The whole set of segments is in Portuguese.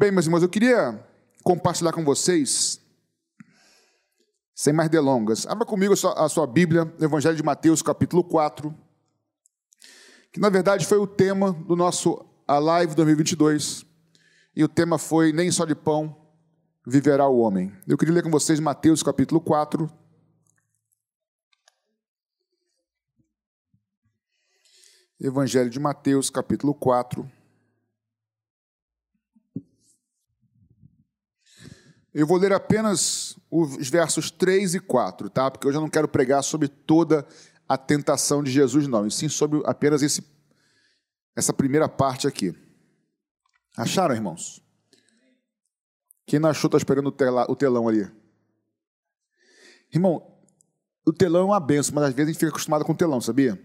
Bem, meus irmãos, eu queria compartilhar com vocês, sem mais delongas. Abra comigo a sua, Bíblia, Evangelho de Mateus, capítulo 4, que na verdade foi o tema do nosso a Live 2022. E o tema foi Nem só de pão viverá o homem. Eu queria ler com vocês Mateus, capítulo 4. Evangelho de Mateus, capítulo 4. Eu vou ler apenas os versos 3 e 4, tá? Porque eu não quero pregar sobre toda a tentação de Jesus, não, e sim sobre apenas esse, essa primeira parte aqui. Acharam, irmãos? Quem não achou está esperando o, o telão ali. Irmão, o telão é uma benção, mas às vezes a gente fica acostumado com o telão, sabia?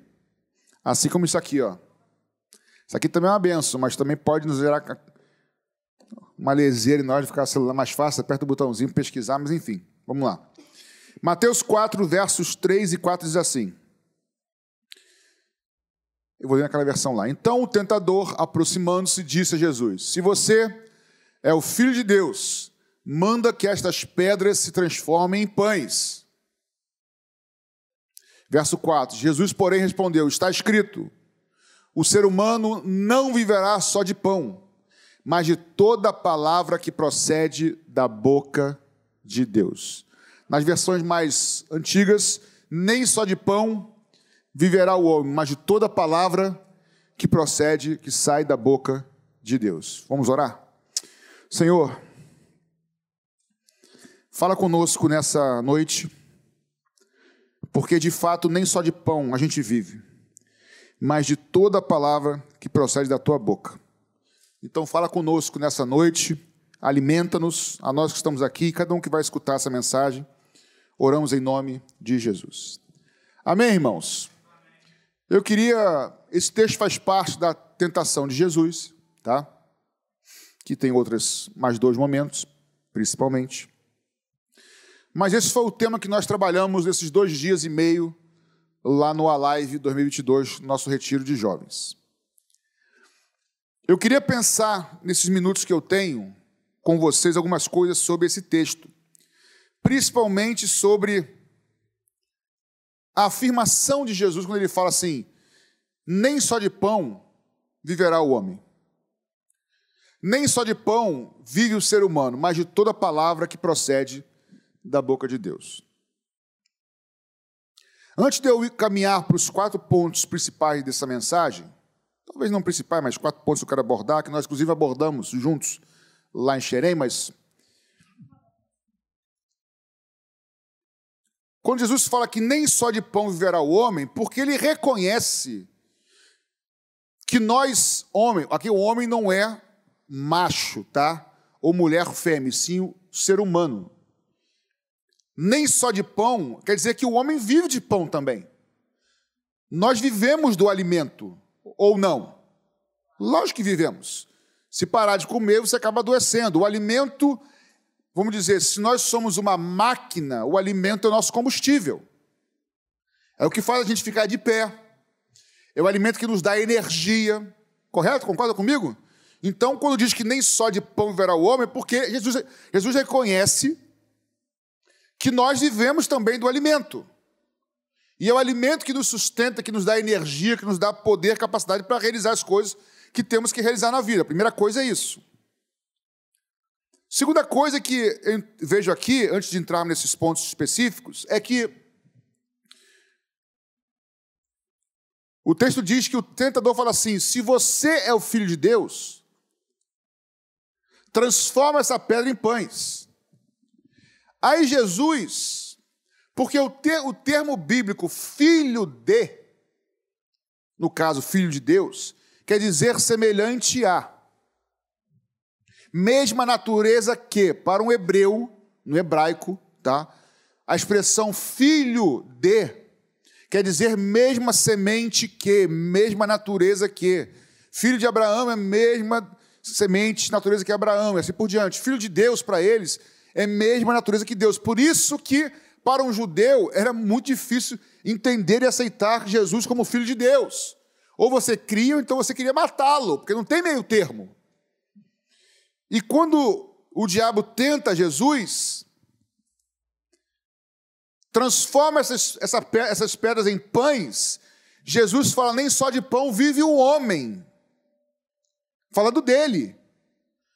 Assim como isso aqui, ó. Isso aqui também é uma benção, mas também pode nos gerar uma leseira em nós de ficar o celular mais fácil, aperta o botãozinho, pesquisar, mas enfim, vamos lá. Mateus 4, versos 3 e 4 diz assim. Eu vou ler naquela versão lá. Então o tentador, aproximando-se, disse a Jesus: Se você é o filho de Deus, manda que estas pedras se transformem em pães. Verso 4: Jesus, porém, respondeu: Está escrito: O ser humano não viverá só de pão mas de toda palavra que procede da boca de Deus. Nas versões mais antigas, nem só de pão viverá o homem, mas de toda palavra que procede, que sai da boca de Deus. Vamos orar? Senhor, fala conosco nessa noite, porque de fato nem só de pão a gente vive, mas de toda palavra que procede da tua boca. Então fala conosco nessa noite, alimenta-nos, a nós que estamos aqui, cada um que vai escutar essa mensagem. Oramos em nome de Jesus. Amém, irmãos? Eu queria. Esse texto faz parte da tentação de Jesus, tá? Que tem outros mais dois momentos, principalmente. Mas esse foi o tema que nós trabalhamos nesses dois dias e meio lá no Alive 2022, nosso retiro de jovens. Eu queria pensar, nesses minutos que eu tenho, com vocês, algumas coisas sobre esse texto, principalmente sobre a afirmação de Jesus, quando ele fala assim: nem só de pão viverá o homem. Nem só de pão vive o ser humano, mas de toda palavra que procede da boca de Deus. Antes de eu caminhar para os quatro pontos principais dessa mensagem, talvez não principais, mas quatro pontos que eu quero abordar, que nós inclusive abordamos juntos lá em Xerém, mas. Quando Jesus fala que nem só de pão viverá o homem, porque ele reconhece que nós, homem, aqui o homem não é macho, tá? Ou mulher fêmea, sim o ser humano. Nem só de pão, quer dizer que o homem vive de pão também. Nós vivemos do alimento ou não? Lógico que vivemos. Se parar de comer, você acaba adoecendo. O alimento, vamos dizer, se nós somos uma máquina, o alimento é o nosso combustível. É o que faz a gente ficar de pé. É o alimento que nos dá energia. Correto? Concorda comigo? Então, quando diz que nem só de pão viverá o homem, é porque Jesus, Jesus reconhece que nós vivemos também do alimento. E é o alimento que nos sustenta, que nos dá energia, que nos dá poder, capacidade para realizar as coisas que temos que realizar na vida. A primeira coisa é isso. Segunda coisa que eu vejo aqui, antes de entrar nesses pontos específicos, é que o texto diz que o tentador fala assim: se você é o filho de Deus, transforma essa pedra em pães. Aí Jesus porque o, ter, o termo bíblico filho de, no caso, filho de Deus, quer dizer semelhante a. Mesma natureza que, para um hebreu, no hebraico, tá? A expressão filho de quer dizer mesma semente que, mesma natureza que. Filho de Abraão é mesma semente, natureza que Abraão, e assim por diante. Filho de Deus para eles é mesma natureza que Deus. Por isso que para um judeu era muito difícil entender e aceitar Jesus como filho de Deus. Ou você cria, ou então você queria matá-lo, porque não tem meio termo. E quando o diabo tenta Jesus, transforma essas, essa, essas pedras em pães, Jesus fala: nem só de pão vive o homem, falando dele.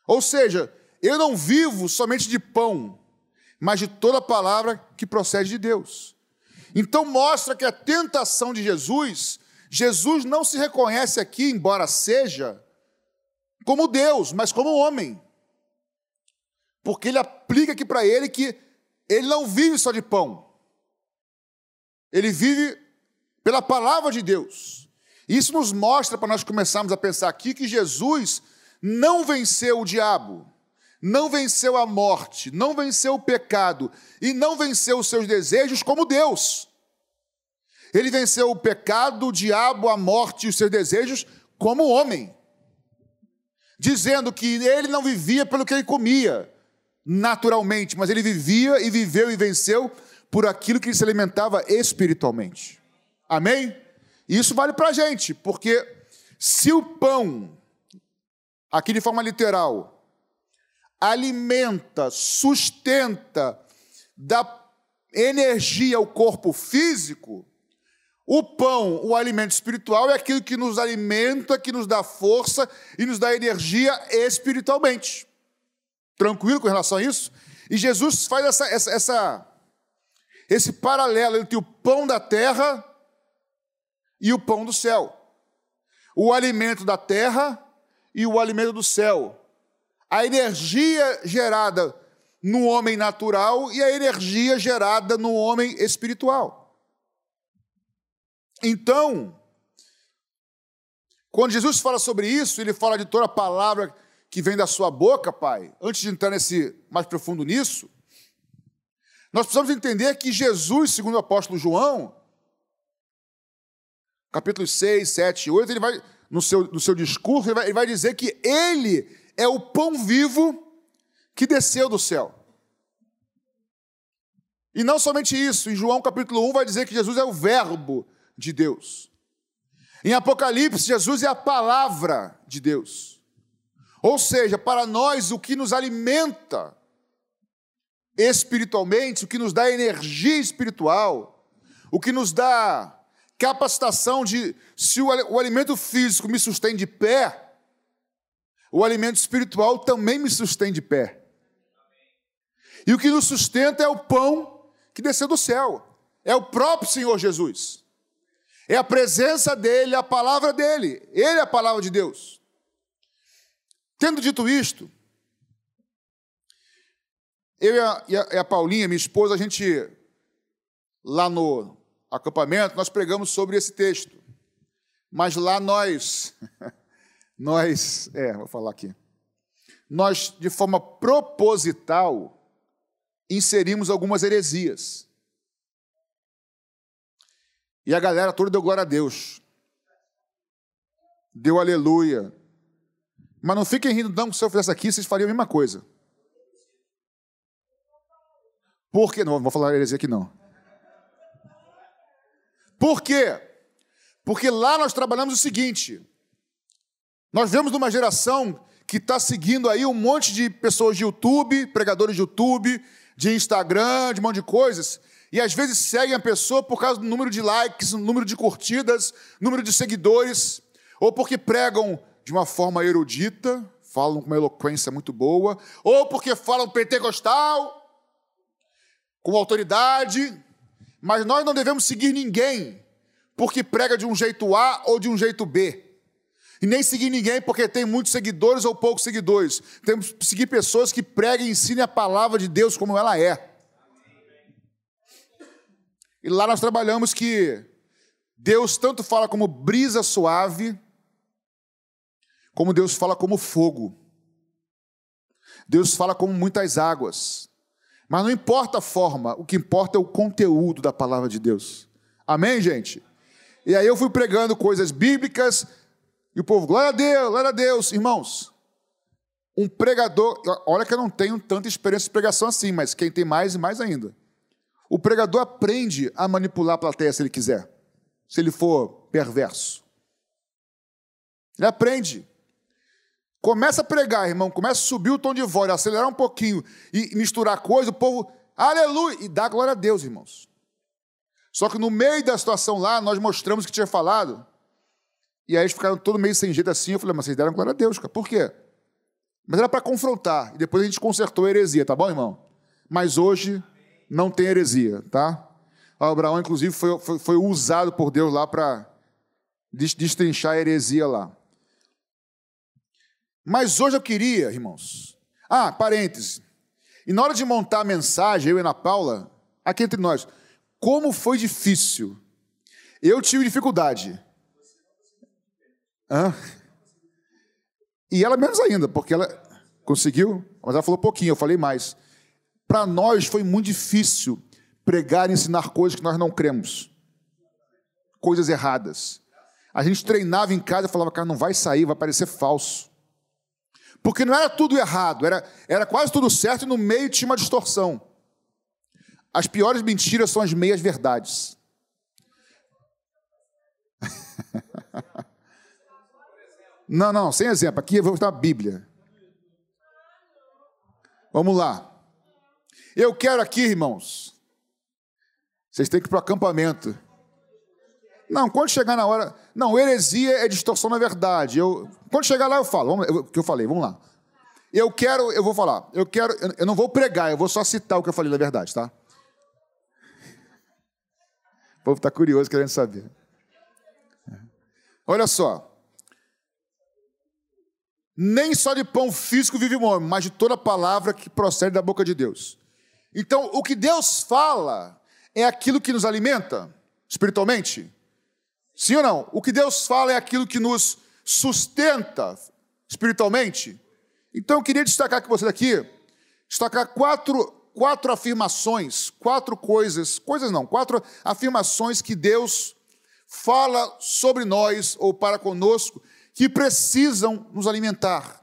Ou seja, eu não vivo somente de pão, mas de toda palavra que procede de Deus. Então mostra que a tentação de Jesus, Jesus não se reconhece aqui, embora seja, como Deus, mas como homem. Porque ele aplica aqui para ele que ele não vive só de pão. Ele vive pela palavra de Deus. Isso nos mostra, para nós começarmos a pensar aqui, que Jesus não venceu o diabo, não venceu a morte, não venceu o pecado e não venceu os seus desejos como Deus. Ele venceu o pecado, o diabo, a morte e os seus desejos como homem, dizendo que ele não vivia pelo que ele comia naturalmente, mas ele vivia e viveu e venceu por aquilo que ele se alimentava espiritualmente. Amém? E isso vale para a gente, porque se o pão, aqui de forma literal, alimenta, sustenta, dá energia ao corpo físico, o pão, o alimento espiritual, é aquilo que nos alimenta, que nos dá força e nos dá energia espiritualmente. Tranquilo com relação a isso? E Jesus faz essa, essa, essa esse paralelo entre o pão da terra e o pão do céu. O alimento da terra e o alimento do céu a energia gerada no homem natural e a energia gerada no homem espiritual. Então, quando Jesus fala sobre isso, ele fala de toda a palavra que vem da sua boca, Pai. Antes de entrar nesse mais profundo nisso, nós precisamos entender que Jesus, segundo o apóstolo João, capítulos 6, 7 e 8, ele vai, no seu, no seu discurso, ele vai, ele vai dizer que ele é o pão vivo que desceu do céu. E não somente isso, em João capítulo 1 vai dizer que Jesus é o Verbo de Deus. Em Apocalipse, Jesus é a palavra de Deus. Ou seja, para nós, o que nos alimenta espiritualmente, o que nos dá energia espiritual, o que nos dá capacitação de, se o, o alimento físico me sustém de pé, o alimento espiritual também me sustém de pé. E o que nos sustenta é o pão que desceu do céu. É o próprio Senhor Jesus. É a presença dele, a palavra dele. Ele é a palavra de Deus. Tendo dito isto, eu e a, e a, e a Paulinha, minha esposa, a gente, lá no acampamento, nós pregamos sobre esse texto. Mas lá nós nós, é, vou falar aqui, nós, de forma proposital, inserimos algumas heresias. E a galera toda deu glória a Deus. Deu aleluia. Mas não fiquem rindo, não, que se eu fizesse aqui, vocês fariam a mesma coisa. Por quê? Não, vou falar heresia aqui não. Por quê? Porque lá nós trabalhamos o seguinte: nós vemos uma geração que está seguindo aí um monte de pessoas de YouTube, pregadores de YouTube, de Instagram, de um monte de coisas, e às vezes seguem a pessoa por causa do número de likes, número de curtidas, número de seguidores, ou porque pregam de uma forma erudita, falam com uma eloquência muito boa, ou porque falam pentecostal, com autoridade, mas nós não devemos seguir ninguém porque prega de um jeito A ou de um jeito B. E nem seguir ninguém porque tem muitos seguidores ou poucos seguidores. Temos que seguir pessoas que preguem e ensinem a palavra de Deus como ela é. E lá nós trabalhamos que Deus tanto fala como brisa suave, como Deus fala como fogo. Deus fala como muitas águas. Mas não importa a forma, o que importa é o conteúdo da palavra de Deus. Amém, gente? E aí eu fui pregando coisas bíblicas, e o povo, glória a Deus, glória a Deus, irmãos. Um pregador, olha que eu não tenho tanta experiência de pregação assim, mas quem tem mais e mais ainda. O pregador aprende a manipular a plateia se ele quiser, se ele for perverso. Ele aprende. Começa a pregar, irmão, começa a subir o tom de voz, acelerar um pouquinho e misturar coisa, o povo, aleluia, e dá glória a Deus, irmãos. Só que no meio da situação lá, nós mostramos que tinha falado, e aí eles ficaram todo meio sem jeito assim. Eu falei, mas vocês deram glória a Deus, cara. Por quê? Mas era para confrontar. E depois a gente consertou a heresia, tá bom, irmão? Mas hoje não tem heresia, tá? O Abraão, inclusive, foi, foi, foi usado por Deus lá para destrinchar a heresia lá. Mas hoje eu queria, irmãos. Ah, parêntese. E na hora de montar a mensagem, eu e Ana Paula, aqui entre nós, como foi difícil. Eu tive dificuldade. Hã? E ela menos ainda, porque ela conseguiu, mas ela falou pouquinho, eu falei mais. Para nós foi muito difícil pregar e ensinar coisas que nós não cremos. Coisas erradas. A gente treinava em casa e falava, cara, não vai sair, vai parecer falso. Porque não era tudo errado, era, era quase tudo certo e no meio tinha uma distorção. As piores mentiras são as meias verdades. não, não, sem exemplo. Aqui eu vou botar a Bíblia. Vamos lá. Eu quero aqui, irmãos. Vocês têm que ir para o acampamento. Não, quando chegar na hora. Não, heresia é distorção na verdade. Eu, quando chegar lá, eu falo. O que eu falei, vamos lá. Eu quero, eu vou falar. Eu quero, eu não vou pregar, eu vou só citar o que eu falei na verdade, tá? O povo está curioso, querendo saber. Olha só. Nem só de pão físico vive o homem, mas de toda palavra que procede da boca de Deus. Então, o que Deus fala é aquilo que nos alimenta espiritualmente? Sim ou não? O que Deus fala é aquilo que nos sustenta espiritualmente? Então, eu queria destacar com você aqui, destacar quatro quatro afirmações, quatro coisas, coisas não, quatro afirmações que Deus fala sobre nós ou para conosco que precisam nos alimentar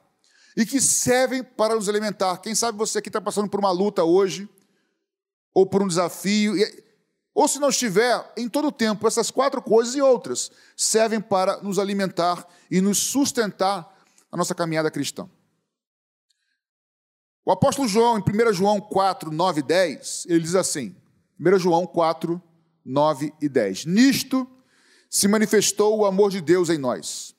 e que servem para nos alimentar. Quem sabe você aqui está passando por uma luta hoje, ou por um desafio, ou se não estiver, em todo o tempo, essas quatro coisas e outras servem para nos alimentar e nos sustentar a nossa caminhada cristã. O apóstolo João, em 1 João 4, 9 e 10, ele diz assim: 1 João 4, 9 e 10. Nisto se manifestou o amor de Deus em nós,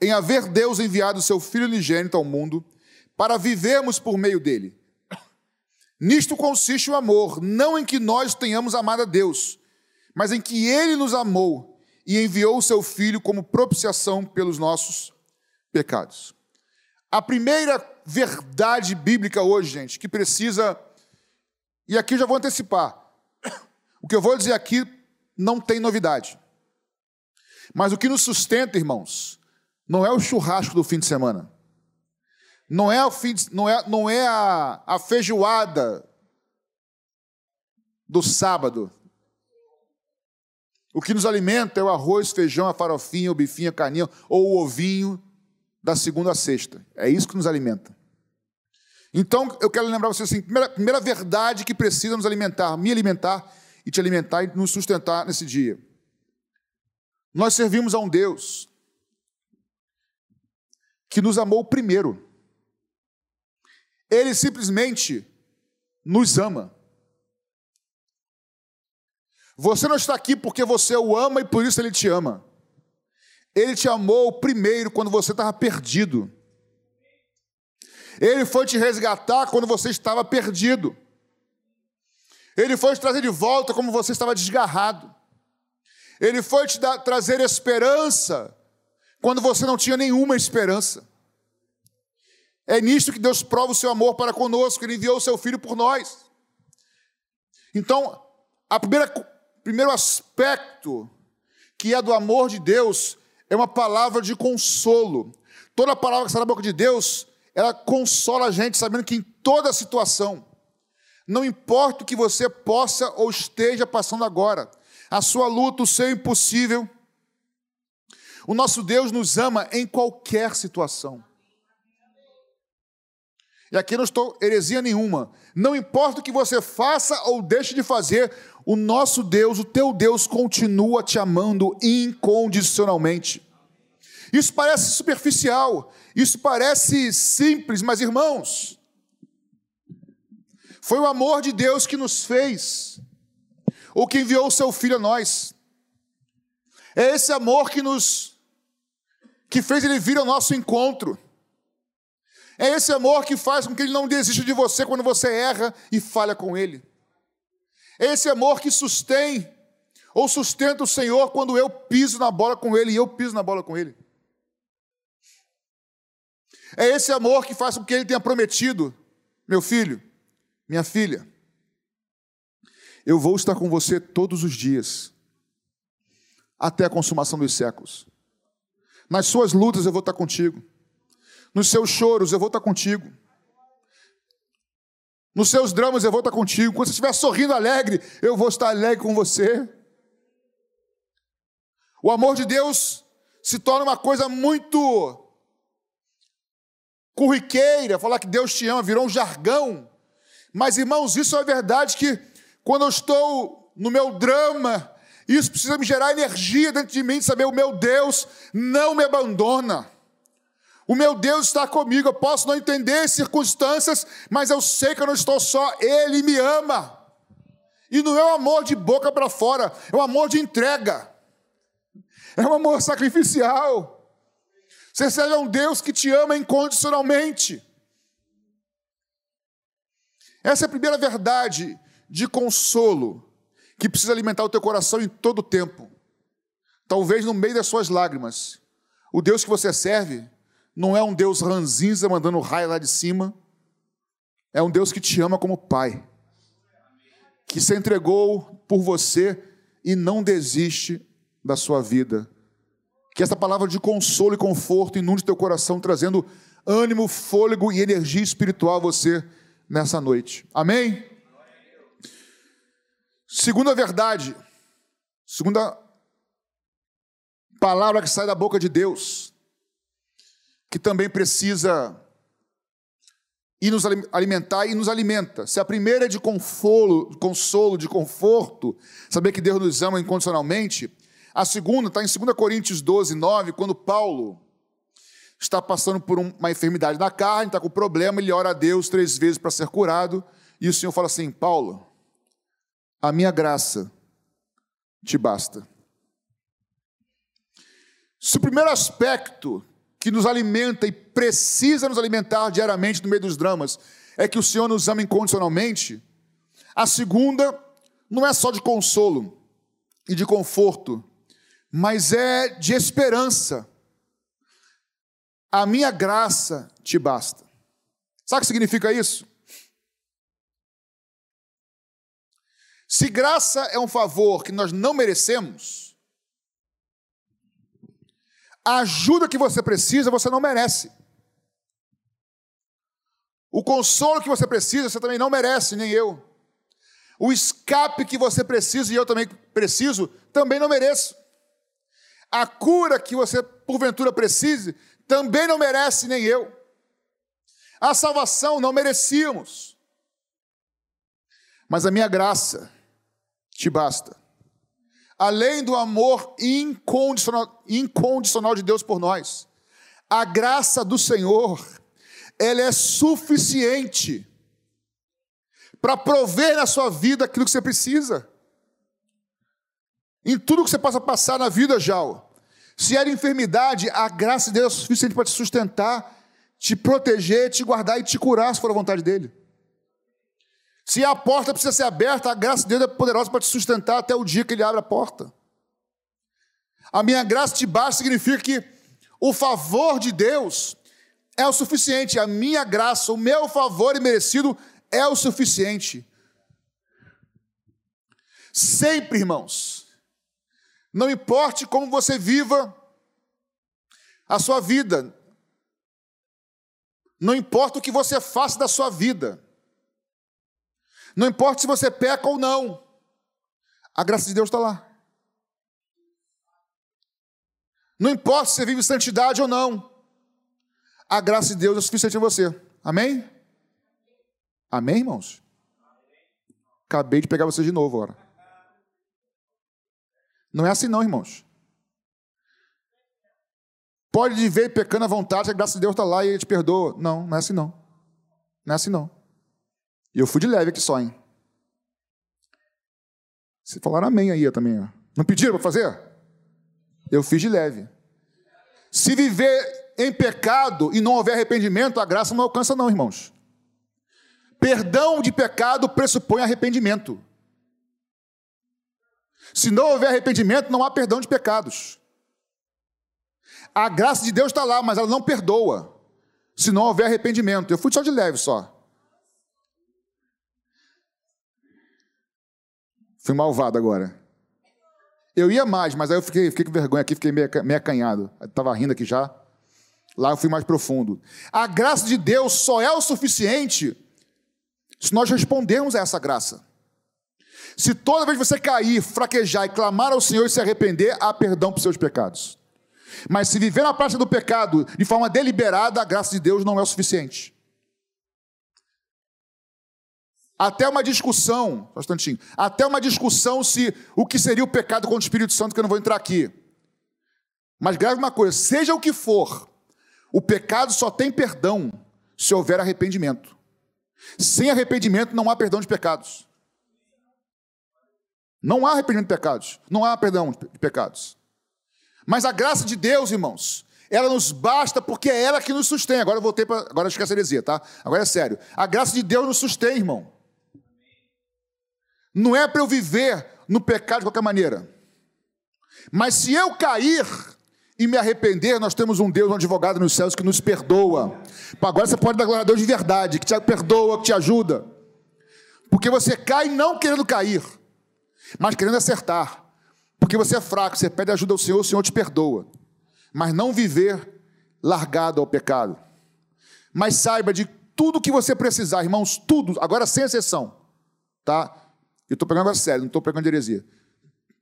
em haver Deus enviado seu Filho unigênito ao mundo para vivermos por meio dele. Nisto consiste o amor, não em que nós tenhamos amado a Deus, mas em que ele nos amou e enviou o seu Filho como propiciação pelos nossos pecados. A primeira verdade bíblica hoje, gente, que precisa. E aqui eu já vou antecipar. O que eu vou dizer aqui não tem novidade. Mas o que nos sustenta, irmãos, não é o churrasco do fim de semana. Não é, o fim de, não é, não é a, a feijoada do sábado. O que nos alimenta é o arroz, feijão, a farofinha, o bifinho, a carninha ou o ovinho da segunda a sexta. É isso que nos alimenta. Então, eu quero lembrar você assim: primeira, primeira verdade que precisa nos alimentar, me alimentar e te alimentar e nos sustentar nesse dia. Nós servimos a um Deus que nos amou primeiro. Ele simplesmente nos ama. Você não está aqui porque você o ama e por isso ele te ama. Ele te amou primeiro quando você estava perdido. Ele foi te resgatar quando você estava perdido. Ele foi te trazer de volta como você estava desgarrado. Ele foi te dar, trazer esperança quando você não tinha nenhuma esperança. É nisto que Deus prova o seu amor para conosco, Ele enviou o seu Filho por nós. Então, a primeira primeiro aspecto que é do amor de Deus é uma palavra de consolo. Toda palavra que sai da boca de Deus ela consola a gente sabendo que em toda situação, não importa o que você possa ou esteja passando agora, a sua luta, o seu impossível, o nosso Deus nos ama em qualquer situação. E aqui não estou heresia nenhuma. Não importa o que você faça ou deixe de fazer, o nosso Deus, o teu Deus, continua te amando incondicionalmente. Isso parece superficial, isso parece simples, mas irmãos, foi o amor de Deus que nos fez, ou que enviou o seu filho a nós. É esse amor que nos que fez ele vir ao nosso encontro. É esse amor que faz com que ele não desista de você quando você erra e falha com ele. É esse amor que sustém ou sustenta o Senhor quando eu piso na bola com ele e eu piso na bola com ele. É esse amor que faz com que ele tenha prometido, meu filho, minha filha, eu vou estar com você todos os dias, até a consumação dos séculos. Nas suas lutas eu vou estar contigo. Nos seus choros eu vou estar contigo. Nos seus dramas eu vou estar contigo. Quando você estiver sorrindo alegre, eu vou estar alegre com você. O amor de Deus se torna uma coisa muito corriqueira, falar que Deus te ama virou um jargão. Mas irmãos, isso é verdade que quando eu estou no meu drama, isso precisa me gerar energia dentro de mim, de saber o meu Deus não me abandona. O meu Deus está comigo. Eu posso não entender as circunstâncias, mas eu sei que eu não estou só. Ele me ama. E não é um amor de boca para fora, é um amor de entrega. É um amor sacrificial. Você serve a um Deus que te ama incondicionalmente. Essa é a primeira verdade de consolo que precisa alimentar o teu coração em todo o tempo. Talvez no meio das suas lágrimas. O Deus que você serve não é um Deus ranzinza mandando raio lá de cima. É um Deus que te ama como pai. Que se entregou por você e não desiste da sua vida. Que essa palavra de consolo e conforto inunde teu coração, trazendo ânimo, fôlego e energia espiritual a você nessa noite. Amém? Segunda verdade, segunda palavra que sai da boca de Deus, que também precisa ir nos alimentar e nos alimenta. Se a primeira é de consolo, de conforto, saber que Deus nos ama incondicionalmente, a segunda está em 2 Coríntios 12, 9, quando Paulo está passando por uma enfermidade na carne, está com problema, ele ora a Deus três vezes para ser curado, e o Senhor fala assim: Paulo, a minha graça te basta. Se o primeiro aspecto que nos alimenta e precisa nos alimentar diariamente no meio dos dramas é que o Senhor nos ama incondicionalmente, a segunda não é só de consolo e de conforto, mas é de esperança. A minha graça te basta. Sabe o que significa isso? Se graça é um favor que nós não merecemos, a ajuda que você precisa, você não merece. O consolo que você precisa, você também não merece, nem eu. O escape que você precisa e eu também preciso, também não mereço. A cura que você porventura precise, também não merece, nem eu. A salvação não merecíamos. Mas a minha graça, te basta. Além do amor incondicional, incondicional de Deus por nós, a graça do Senhor, ela é suficiente para prover na sua vida aquilo que você precisa. Em tudo que você possa passar na vida, já. Se era enfermidade, a graça de Deus é suficiente para te sustentar, te proteger, te guardar e te curar, se for a vontade dele. Se a porta precisa ser aberta, a graça de Deus é poderosa para te sustentar até o dia que Ele abre a porta. A minha graça te basta significa que o favor de Deus é o suficiente. A minha graça, o meu favor imerecido é o suficiente. Sempre, irmãos. Não importe como você viva a sua vida. Não importa o que você faça da sua vida. Não importa se você peca ou não, a graça de Deus está lá. Não importa se você vive santidade ou não, a graça de Deus é suficiente em você. Amém? Amém, irmãos? Acabei de pegar vocês de novo agora. Não é assim, não, irmãos. Pode viver pecando à vontade, a graça de Deus está lá e ele te perdoa. Não, não é assim não. Não é assim não. E eu fui de leve aqui só, hein? Vocês falaram amém aí também. Ó. Não pediram para fazer? Eu fiz de leve. Se viver em pecado e não houver arrependimento, a graça não alcança, não, irmãos. Perdão de pecado pressupõe arrependimento. Se não houver arrependimento, não há perdão de pecados. A graça de Deus está lá, mas ela não perdoa. Se não houver arrependimento. Eu fui só de leve só. Fui malvado agora. Eu ia mais, mas aí eu fiquei, fiquei com vergonha aqui, fiquei meio, meio acanhado. Estava rindo aqui já. Lá eu fui mais profundo. A graça de Deus só é o suficiente se nós respondermos a essa graça. Se toda vez você cair, fraquejar e clamar ao Senhor e se arrepender, há perdão para os seus pecados. Mas se viver na prática do pecado de forma deliberada, a graça de Deus não é o suficiente. Até uma discussão, um instantinho, até uma discussão se o que seria o pecado contra o Espírito Santo, que eu não vou entrar aqui. Mas grave uma coisa, seja o que for, o pecado só tem perdão se houver arrependimento. Sem arrependimento não há perdão de pecados. Não há arrependimento de pecados. Não há perdão de pecados. Mas a graça de Deus, irmãos, ela nos basta porque é ela que nos sustém. Agora eu voltei para. Agora esquece a heresia, tá? Agora é sério. A graça de Deus nos sustém, irmão. Não é para eu viver no pecado de qualquer maneira. Mas se eu cair e me arrepender, nós temos um Deus, um advogado nos céus que nos perdoa. Agora você pode dar glória a Deus de verdade, que te perdoa, que te ajuda. Porque você cai não querendo cair mas querendo acertar. Porque você é fraco, você pede ajuda ao Senhor, o Senhor te perdoa. Mas não viver largado ao pecado. Mas saiba de tudo que você precisar, irmãos, tudo, agora sem exceção. Tá? Eu estou pegando agora sério, não estou pegando de heresia.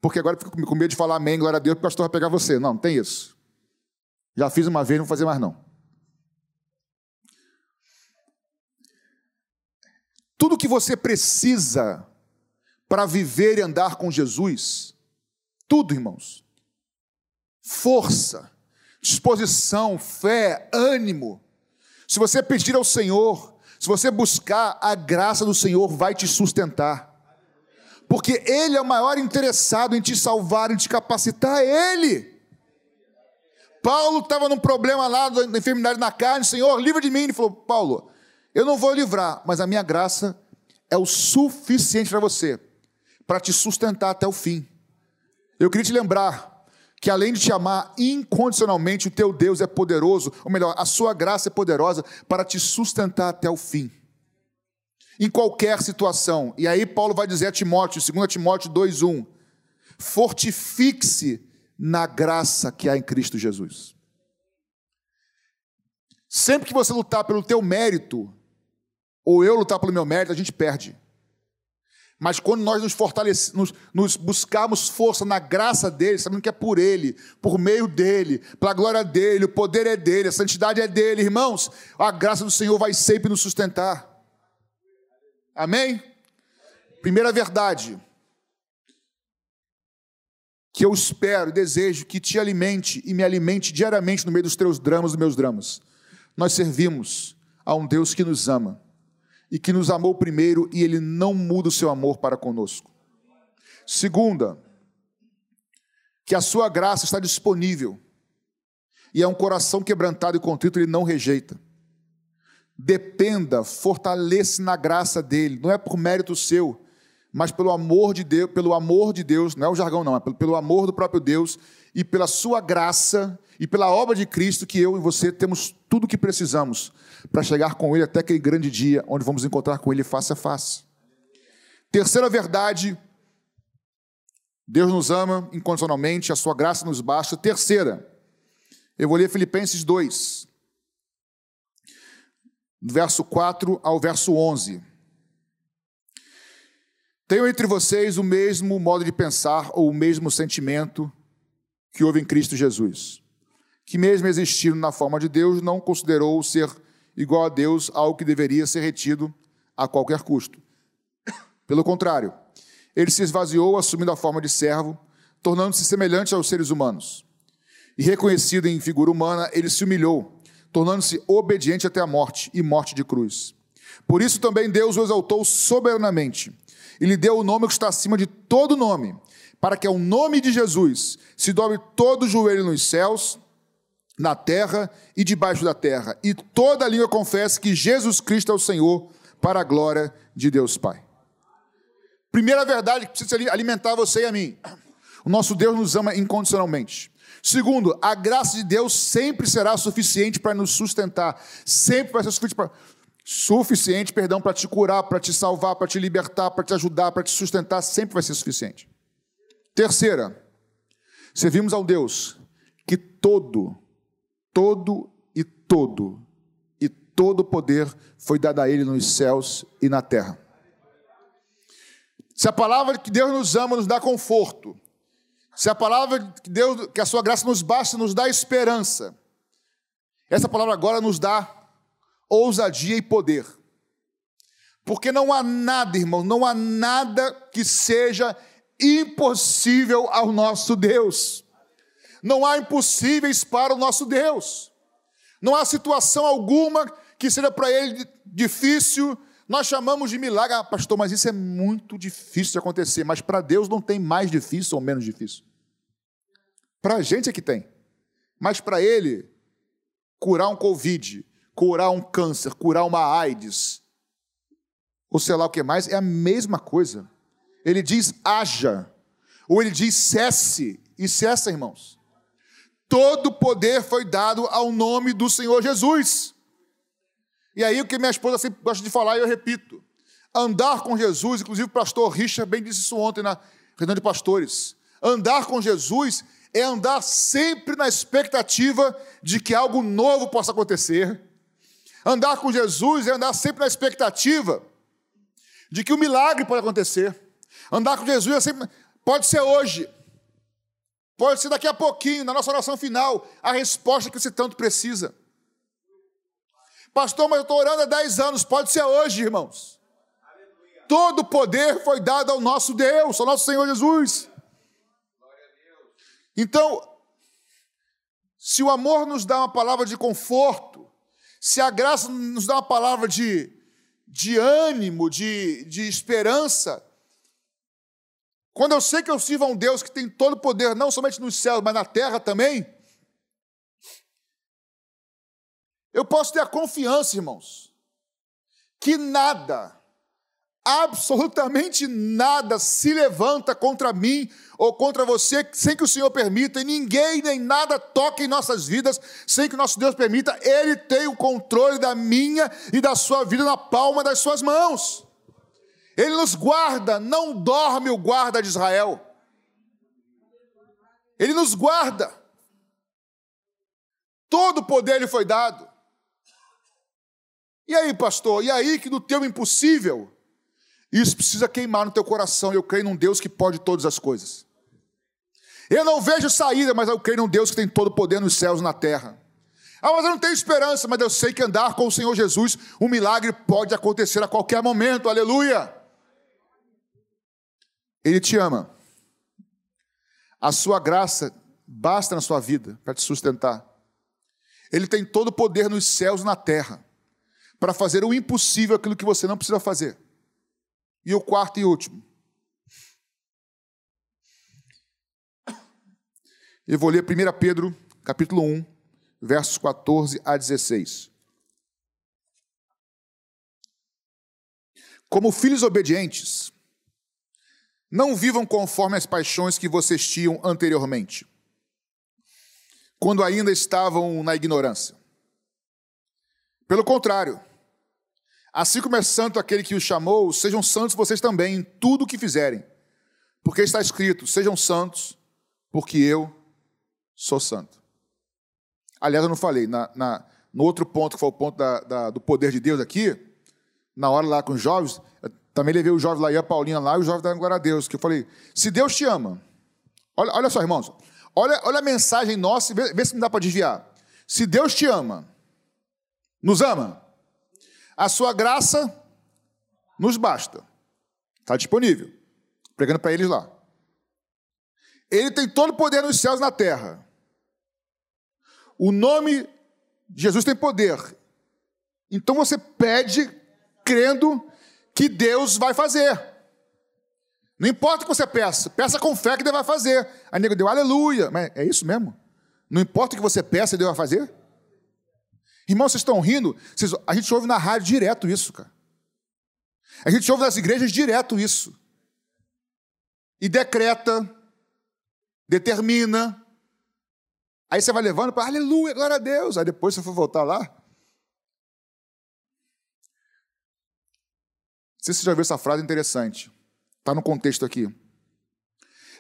Porque agora eu fico com medo de falar amém, glória a Deus, porque o pastor vai pegar você. Não, não tem isso. Já fiz uma vez, não vou fazer mais não. Tudo que você precisa para viver e andar com Jesus? Tudo, irmãos. Força, disposição, fé, ânimo. Se você pedir ao Senhor, se você buscar, a graça do Senhor vai te sustentar. Porque Ele é o maior interessado em te salvar, em te capacitar, é Ele. Paulo estava num problema lá da enfermidade na carne, Senhor, livra de mim. Ele falou: Paulo, eu não vou livrar, mas a minha graça é o suficiente para você para te sustentar até o fim. Eu queria te lembrar que além de te amar incondicionalmente, o teu Deus é poderoso, ou melhor, a sua graça é poderosa para te sustentar até o fim. Em qualquer situação. E aí Paulo vai dizer a Timóteo, 2 Timóteo 2:1, fortifique-se na graça que há em Cristo Jesus. Sempre que você lutar pelo teu mérito, ou eu lutar pelo meu mérito, a gente perde. Mas quando nós nos fortalecemos, nos, buscarmos força na graça dele, sabendo que é por ele, por meio dele, pela glória dele, o poder é dele, a santidade é dele, irmãos, a graça do Senhor vai sempre nos sustentar. Amém? Primeira verdade que eu espero, desejo que te alimente e me alimente diariamente no meio dos teus dramas, dos meus dramas. Nós servimos a um Deus que nos ama e que nos amou primeiro e ele não muda o seu amor para conosco. Segunda, que a sua graça está disponível e é um coração quebrantado e contrito ele não rejeita. Dependa, fortaleça na graça dele, não é por mérito seu, mas pelo amor de Deus, pelo amor de Deus, não é o jargão não, é pelo amor do próprio Deus e pela sua graça e pela obra de Cristo que eu e você temos tudo o que precisamos para chegar com Ele até aquele grande dia onde vamos encontrar com Ele face a face. Terceira verdade, Deus nos ama incondicionalmente, a sua graça nos basta. Terceira, eu vou ler Filipenses 2, verso 4 ao verso 11. Tenho entre vocês o mesmo modo de pensar ou o mesmo sentimento que houve em Cristo Jesus, que mesmo existindo na forma de Deus, não considerou ser igual a Deus algo que deveria ser retido a qualquer custo. Pelo contrário, ele se esvaziou assumindo a forma de servo, tornando-se semelhante aos seres humanos. e reconhecido em figura humana, ele se humilhou, tornando-se obediente até a morte e morte de cruz. Por isso também Deus o exaltou soberanamente e lhe deu o nome que está acima de todo nome, para que ao nome de Jesus se dobre todo o joelho nos céus, na terra e debaixo da terra, e toda língua confesse que Jesus Cristo é o Senhor, para a glória de Deus Pai. Primeira verdade que precisa alimentar você e a mim: o nosso Deus nos ama incondicionalmente. Segundo, a graça de Deus sempre será suficiente para nos sustentar, sempre vai ser suficiente para suficiente, perdão, para te curar, para te salvar, para te libertar, para te ajudar, para te sustentar, sempre vai ser suficiente. Terceira, servimos ao Deus que todo, todo e todo e todo poder foi dado a Ele nos céus e na terra. Se a palavra que Deus nos ama nos dá conforto, se a palavra que Deus, que a sua graça nos basta, nos dá esperança, essa palavra agora nos dá ousadia e poder. Porque não há nada, irmão, não há nada que seja impossível ao nosso Deus. Não há impossíveis para o nosso Deus. Não há situação alguma que seja para ele difícil. Nós chamamos de milagre, ah, pastor, mas isso é muito difícil de acontecer. Mas para Deus não tem mais difícil ou menos difícil. Para a gente é que tem. Mas para ele, curar um Covid, curar um câncer, curar uma AIDS, ou sei lá o que mais, é a mesma coisa. Ele diz haja, ou ele diz cesse, e cessa, irmãos. Todo poder foi dado ao nome do Senhor Jesus. E aí o que minha esposa sempre gosta de falar, e eu repito: andar com Jesus, inclusive o pastor Richard bem disse isso ontem na reunião de pastores. Andar com Jesus é andar sempre na expectativa de que algo novo possa acontecer, Andar com Jesus é andar sempre na expectativa de que o milagre pode acontecer. Andar com Jesus é sempre, pode ser hoje, pode ser daqui a pouquinho, na nossa oração final, a resposta que você tanto precisa. Pastor, mas eu estou orando há 10 anos, pode ser hoje, irmãos. Todo poder foi dado ao nosso Deus, ao nosso Senhor Jesus. Então, se o amor nos dá uma palavra de conforto, se a graça nos dá uma palavra de, de ânimo, de, de esperança, quando eu sei que eu sirvo a um Deus que tem todo o poder, não somente nos céus, mas na terra também, eu posso ter a confiança, irmãos, que nada, absolutamente nada se levanta contra mim ou contra você sem que o Senhor permita, e ninguém nem nada toque em nossas vidas sem que o nosso Deus permita. Ele tem o controle da minha e da sua vida na palma das suas mãos. Ele nos guarda, não dorme o guarda de Israel. Ele nos guarda. Todo o poder lhe foi dado. E aí, pastor? E aí que no teu impossível isso precisa queimar no teu coração. Eu creio num Deus que pode todas as coisas. Eu não vejo saída, mas eu creio num Deus que tem todo o poder nos céus e na terra. Ah, mas eu não tenho esperança, mas eu sei que andar com o Senhor Jesus, um milagre pode acontecer a qualquer momento. Aleluia! Ele te ama. A sua graça basta na sua vida para te sustentar. Ele tem todo o poder nos céus e na terra para fazer o impossível, aquilo que você não precisa fazer. E o quarto e último. Eu vou ler 1 Pedro, capítulo 1, versos 14 a 16. Como filhos obedientes, não vivam conforme as paixões que vocês tinham anteriormente, quando ainda estavam na ignorância. Pelo contrário, Assim como é santo aquele que os chamou, sejam santos vocês também em tudo o que fizerem. Porque está escrito: sejam santos, porque eu sou santo. Aliás, eu não falei, na, na, no outro ponto, que foi o ponto da, da, do poder de Deus aqui, na hora lá com os jovens, também levei o jovem lá e a Paulina lá, e o jovem dando glória a Deus, que eu falei: se Deus te ama, olha, olha só, irmãos, olha, olha a mensagem nossa, vê, vê se me dá para desviar. Se Deus te ama, nos ama, a sua graça nos basta. Está disponível. Pregando para eles lá. Ele tem todo o poder nos céus e na terra. O nome de Jesus tem poder. Então você pede crendo que Deus vai fazer. Não importa o que você peça, peça com fé que Deus vai fazer. A nego deu aleluia. Mas é isso mesmo? Não importa o que você peça, Deus vai fazer? Irmãos, vocês estão rindo? Vocês, a gente ouve na rádio direto isso, cara. A gente ouve nas igrejas direto isso. E decreta, determina. Aí você vai levando para aleluia, glória a Deus. Aí depois você for voltar lá. Não sei se você já viu essa frase interessante. Está no contexto aqui.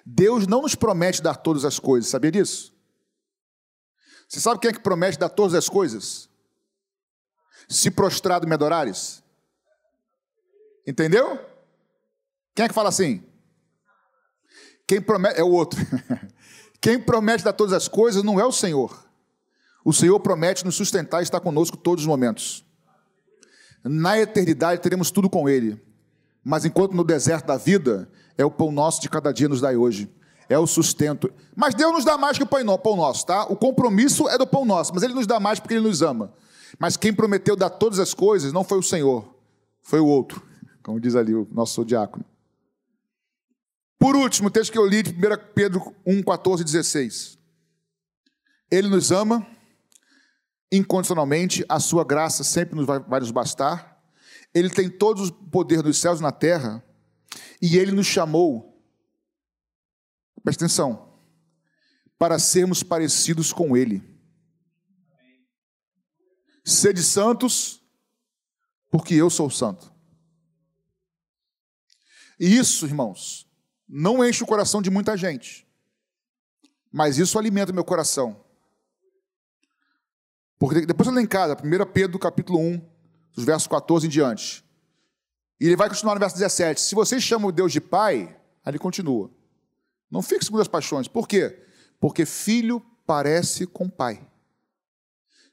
Deus não nos promete dar todas as coisas, sabia disso? Você sabe quem é que promete dar todas as coisas? Se prostrado me adorares. Entendeu? Quem é que fala assim? Quem promete é o outro. Quem promete dar todas as coisas não é o Senhor. O Senhor promete nos sustentar e estar conosco todos os momentos. Na eternidade teremos tudo com Ele. Mas enquanto no deserto da vida, é o pão nosso de cada dia nos dai hoje. É o sustento. Mas Deus nos dá mais que o pão nosso, tá? O compromisso é do pão nosso, mas Ele nos dá mais porque Ele nos ama. Mas quem prometeu dar todas as coisas não foi o Senhor, foi o outro, como diz ali o nosso diácono. Por último, o texto que eu li de 1 Pedro 1, 14 e 16. Ele nos ama incondicionalmente, a sua graça sempre nos vai, vai nos bastar. Ele tem todo o poder dos céus e na terra, e ele nos chamou, presta atenção, para sermos parecidos com ele. Sede santos, porque eu sou santo. E isso, irmãos, não enche o coração de muita gente, mas isso alimenta meu coração. Porque depois leio em casa, 1 Pedro capítulo 1, dos versos 14 em diante. E ele vai continuar no verso 17. Se vocês chamam Deus de Pai, aí ele continua. Não fique segundo as paixões. Por quê? Porque filho parece com pai.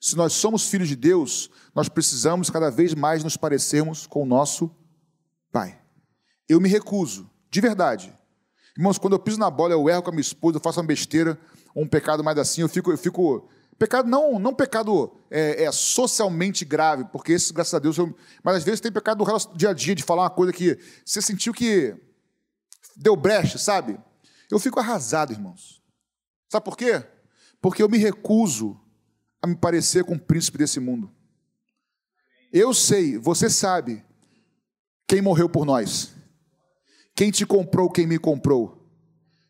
Se nós somos filhos de Deus, nós precisamos cada vez mais nos parecermos com o nosso Pai. Eu me recuso, de verdade. Irmãos, quando eu piso na bola, eu erro com a minha esposa, eu faço uma besteira, um pecado mais assim, eu fico, eu fico Pecado não, não pecado é, é, socialmente grave, porque esse, graças a Deus, eu, mas às vezes tem pecado do dia a dia, de falar uma coisa que você sentiu que deu brecha, sabe? Eu fico arrasado, irmãos. Sabe por quê? Porque eu me recuso a me parecer com o príncipe desse mundo. Eu sei, você sabe quem morreu por nós. Quem te comprou, quem me comprou.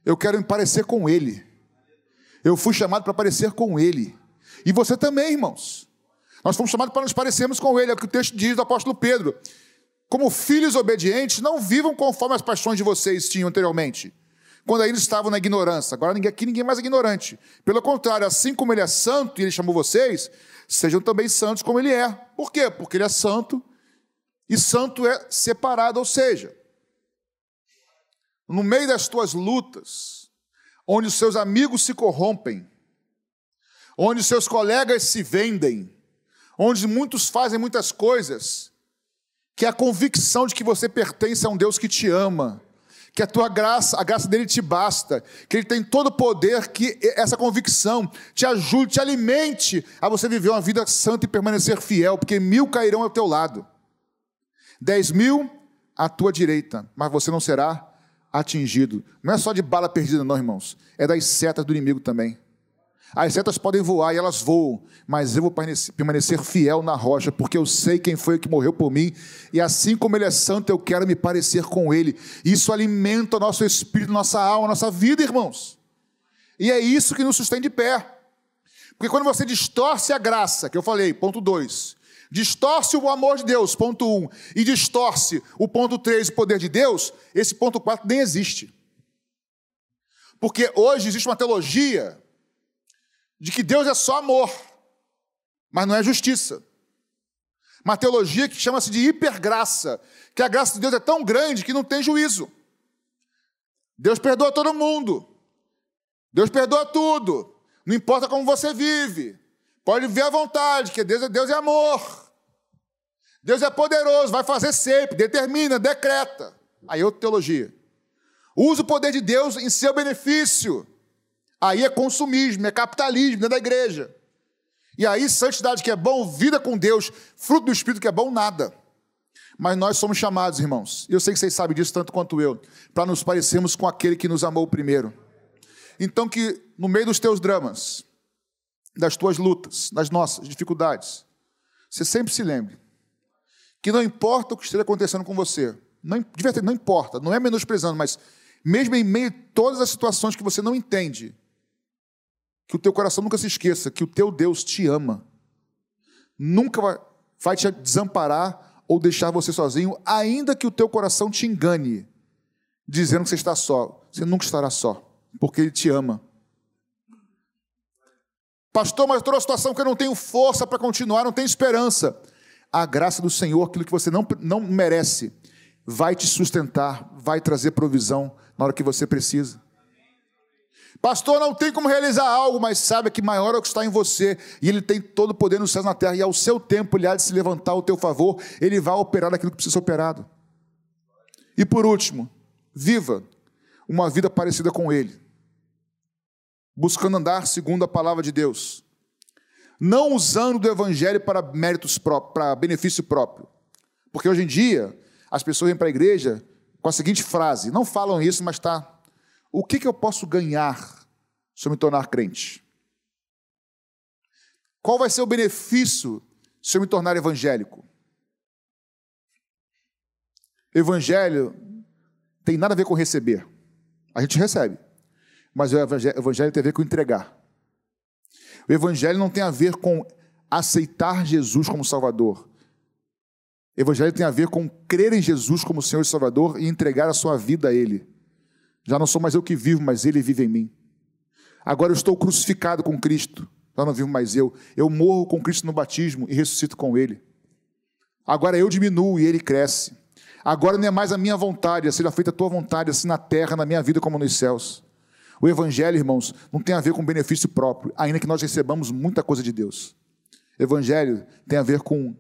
Eu quero me parecer com ele. Eu fui chamado para parecer com ele. E você também, irmãos. Nós fomos chamados para nos parecermos com ele, é o que o texto diz do apóstolo Pedro. Como filhos obedientes, não vivam conforme as paixões de vocês tinham anteriormente quando ainda estavam na ignorância. Agora aqui ninguém mais é ignorante. Pelo contrário, assim como ele é santo e ele chamou vocês, sejam também santos como ele é. Por quê? Porque ele é santo e santo é separado, ou seja, no meio das tuas lutas, onde os seus amigos se corrompem, onde os seus colegas se vendem, onde muitos fazem muitas coisas, que é a convicção de que você pertence a um Deus que te ama, que a tua graça, a graça dele te basta, que ele tem todo o poder, que essa convicção te ajude, te alimente a você viver uma vida santa e permanecer fiel, porque mil cairão ao teu lado, dez mil à tua direita, mas você não será atingido. Não é só de bala perdida, não, irmãos, é das setas do inimigo também. As setas podem voar e elas voam, mas eu vou permanecer fiel na rocha, porque eu sei quem foi que morreu por mim, e assim como Ele é santo, eu quero me parecer com Ele. Isso alimenta o nosso espírito, nossa alma, nossa vida, irmãos. E é isso que nos sustém de pé. Porque quando você distorce a graça, que eu falei, ponto 2, distorce o amor de Deus, ponto 1, um, e distorce o ponto 3, o poder de Deus, esse ponto 4 nem existe. Porque hoje existe uma teologia de que Deus é só amor, mas não é justiça. Uma teologia que chama-se de hipergraça, que a graça de Deus é tão grande que não tem juízo. Deus perdoa todo mundo. Deus perdoa tudo. Não importa como você vive. Pode viver à vontade, que Deus é, Deus é amor. Deus é poderoso, vai fazer sempre, determina, decreta. Aí é outra teologia. Usa o poder de Deus em seu benefício. Aí é consumismo, é capitalismo dentro da igreja. E aí, santidade que é bom, vida com Deus, fruto do Espírito que é bom, nada. Mas nós somos chamados, irmãos, e eu sei que vocês sabem disso tanto quanto eu, para nos parecermos com aquele que nos amou primeiro. Então, que no meio dos teus dramas, das tuas lutas, das nossas dificuldades, você sempre se lembre que não importa o que esteja acontecendo com você, não, não importa, não é menosprezando, mas mesmo em meio a todas as situações que você não entende, que o teu coração nunca se esqueça que o teu Deus te ama, nunca vai, vai te desamparar ou deixar você sozinho, ainda que o teu coração te engane, dizendo que você está só. Você nunca estará só, porque Ele te ama. Pastor, mas estou numa situação que eu não tenho força para continuar, não tenho esperança. A graça do Senhor, aquilo que você não, não merece, vai te sustentar, vai trazer provisão na hora que você precisa. Pastor, não tem como realizar algo, mas sabe que maior é o que está em você, e Ele tem todo o poder nos céus e na terra, e ao seu tempo Ele há de se levantar ao teu favor, Ele vai operar aquilo que precisa ser operado. E por último, viva uma vida parecida com Ele, buscando andar segundo a palavra de Deus, não usando do Evangelho para méritos próprios, para benefício próprio, porque hoje em dia as pessoas vêm para a igreja com a seguinte frase: não falam isso, mas está o que, que eu posso ganhar se eu me tornar crente? Qual vai ser o benefício se eu me tornar evangélico? Evangelho tem nada a ver com receber. A gente recebe. Mas o evangelho tem a ver com entregar. O evangelho não tem a ver com aceitar Jesus como Salvador. O evangelho tem a ver com crer em Jesus como Senhor e Salvador e entregar a sua vida a Ele. Já não sou mais eu que vivo, mas Ele vive em mim. Agora eu estou crucificado com Cristo. Já não vivo mais eu. Eu morro com Cristo no batismo e ressuscito com Ele. Agora eu diminuo e Ele cresce. Agora não é mais a minha vontade, seja feita a tua vontade, assim na terra, na minha vida como nos céus. O Evangelho, irmãos, não tem a ver com benefício próprio, ainda que nós recebamos muita coisa de Deus. Evangelho tem a ver com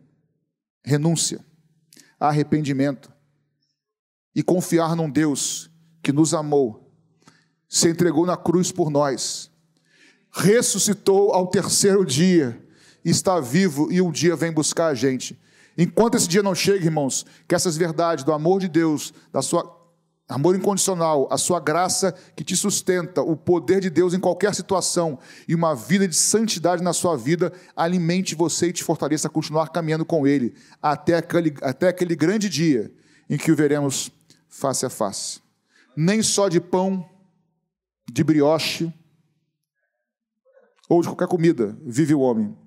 renúncia, arrependimento e confiar num Deus que nos amou, se entregou na cruz por nós, ressuscitou ao terceiro dia, está vivo e um dia vem buscar a gente. Enquanto esse dia não chega, irmãos, que essas verdades do amor de Deus, da sua amor incondicional, a sua graça que te sustenta, o poder de Deus em qualquer situação e uma vida de santidade na sua vida, alimente você e te fortaleça a continuar caminhando com Ele até aquele, até aquele grande dia em que o veremos face a face nem só de pão, de brioche ou de qualquer comida vive o homem,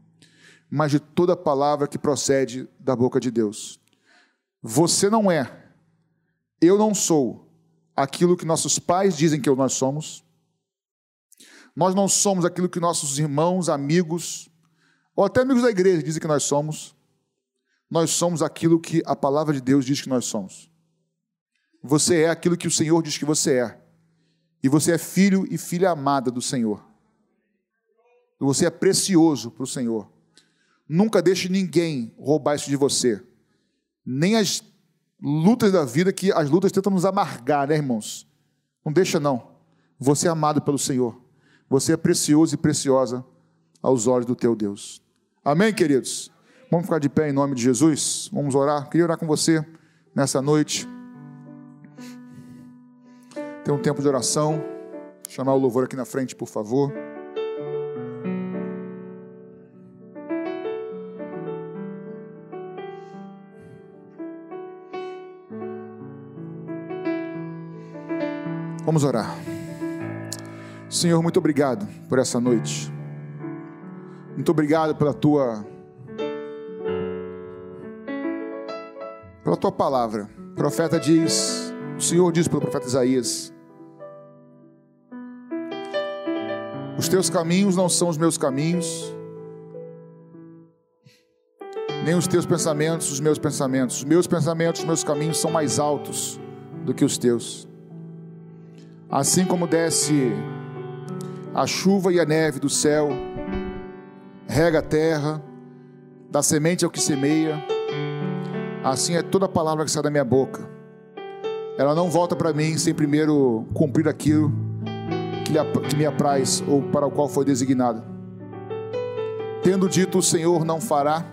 mas de toda palavra que procede da boca de Deus. Você não é, eu não sou aquilo que nossos pais dizem que nós somos. Nós não somos aquilo que nossos irmãos, amigos, ou até amigos da igreja dizem que nós somos. Nós somos aquilo que a palavra de Deus diz que nós somos. Você é aquilo que o Senhor diz que você é. E você é filho e filha amada do Senhor. Você é precioso para o Senhor. Nunca deixe ninguém roubar isso de você. Nem as lutas da vida, que as lutas tentam nos amargar, né, irmãos? Não deixa, não. Você é amado pelo Senhor. Você é precioso e preciosa aos olhos do teu Deus. Amém, queridos? Vamos ficar de pé em nome de Jesus? Vamos orar? Queria orar com você nessa noite ter um tempo de oração. Chamar o louvor aqui na frente, por favor. Vamos orar. Senhor, muito obrigado por essa noite. Muito obrigado pela tua pela tua palavra. O profeta diz, o Senhor diz pelo profeta Isaías: Os teus caminhos não são os meus caminhos, nem os teus pensamentos os meus pensamentos. Os meus pensamentos, os meus caminhos são mais altos do que os teus. Assim como desce a chuva e a neve do céu, rega a terra, dá semente ao que semeia, assim é toda a palavra que sai da minha boca. Ela não volta para mim sem primeiro cumprir aquilo que, lhe, que me apraz ou para o qual foi designado. Tendo dito o Senhor não fará,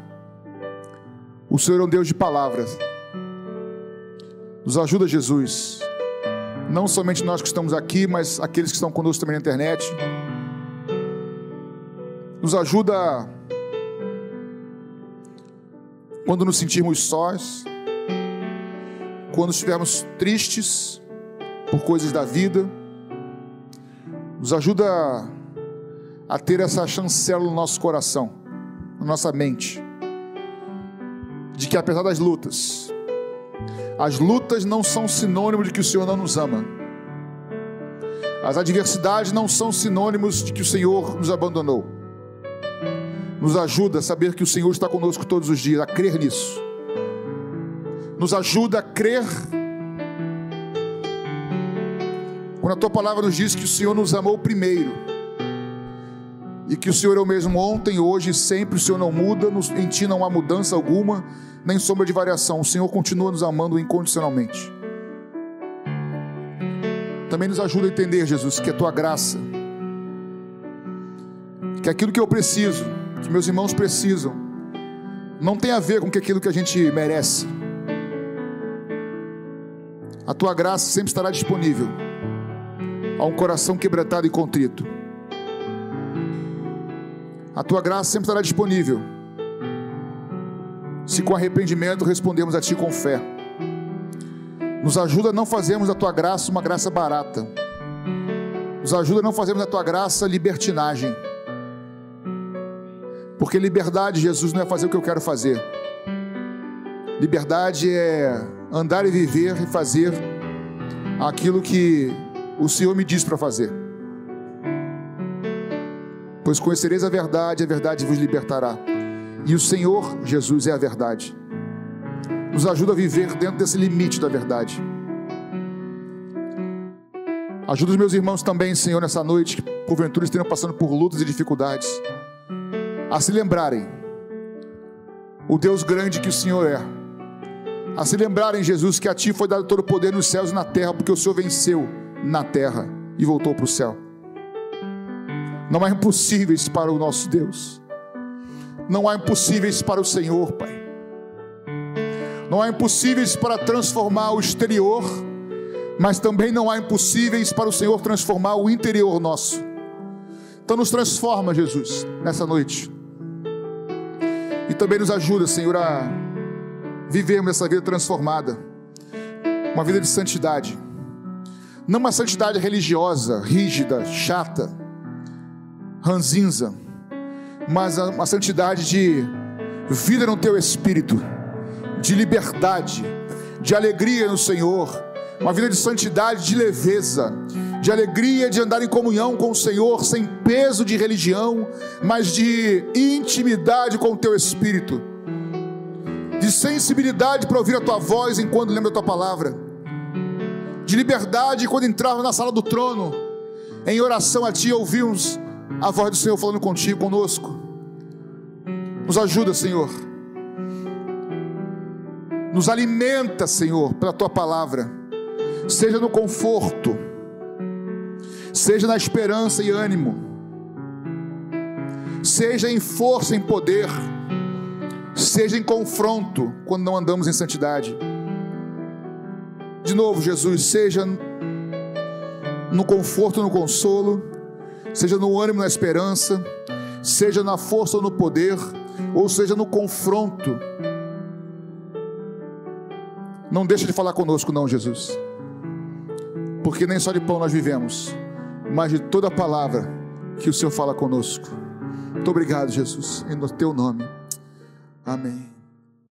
o Senhor é um Deus de palavras. Nos ajuda, Jesus. Não somente nós que estamos aqui, mas aqueles que estão conosco também na internet. Nos ajuda quando nos sentirmos sós, quando estivermos tristes por coisas da vida. Nos ajuda a ter essa chancela no nosso coração, na nossa mente, de que apesar das lutas, as lutas não são sinônimo de que o Senhor não nos ama. As adversidades não são sinônimos de que o Senhor nos abandonou. Nos ajuda a saber que o Senhor está conosco todos os dias, a crer nisso. Nos ajuda a crer. Quando a tua palavra nos diz que o Senhor nos amou primeiro, e que o Senhor é o mesmo ontem, hoje e sempre, o Senhor não muda, em ti não há mudança alguma, nem sombra de variação. O Senhor continua nos amando incondicionalmente. Também nos ajuda a entender, Jesus, que a tua graça, que aquilo que eu preciso, que meus irmãos precisam, não tem a ver com aquilo que a gente merece. A tua graça sempre estará disponível a um coração quebrantado e contrito. A tua graça sempre estará disponível se com arrependimento respondemos a Ti com fé. Nos ajuda a não fazermos da Tua graça uma graça barata. Nos ajuda a não fazermos da Tua graça libertinagem. Porque liberdade, Jesus, não é fazer o que eu quero fazer. Liberdade é andar e viver e fazer aquilo que o Senhor me diz para fazer. Pois conhecereis a verdade, a verdade vos libertará. E o Senhor Jesus é a verdade. Nos ajuda a viver dentro desse limite da verdade. Ajuda os meus irmãos também, Senhor, nessa noite, que porventura estejam passando por lutas e dificuldades, a se lembrarem o Deus grande que o Senhor é. A se lembrarem, Jesus, que a Ti foi dado todo o poder nos céus e na terra, porque o Senhor venceu na terra e voltou para o céu. Não há impossíveis para o nosso Deus. Não há impossíveis para o Senhor, Pai. Não há impossíveis para transformar o exterior, mas também não há impossíveis para o Senhor transformar o interior nosso. Então nos transforma, Jesus, nessa noite. E também nos ajuda, Senhor, a vivermos essa vida transformada. Uma vida de santidade. Não uma santidade religiosa, rígida, chata, ranzinza mas uma santidade de vida no teu espírito, de liberdade, de alegria no Senhor, uma vida de santidade, de leveza, de alegria de andar em comunhão com o Senhor, sem peso de religião, mas de intimidade com o teu espírito, de sensibilidade para ouvir a tua voz enquanto lembra a tua palavra, de liberdade quando entrarmos na sala do trono, em oração a ti ouvimos a voz do Senhor falando contigo, conosco. Nos ajuda, Senhor. Nos alimenta, Senhor, pela tua palavra. Seja no conforto, seja na esperança e ânimo, seja em força, em poder, seja em confronto quando não andamos em santidade. De novo, Jesus, seja no conforto, no consolo, seja no ânimo, na esperança, seja na força ou no poder, ou seja no confronto. Não deixa de falar conosco, não, Jesus, porque nem só de pão nós vivemos, mas de toda a palavra que o Senhor fala conosco. Muito obrigado, Jesus, em teu nome. Amém.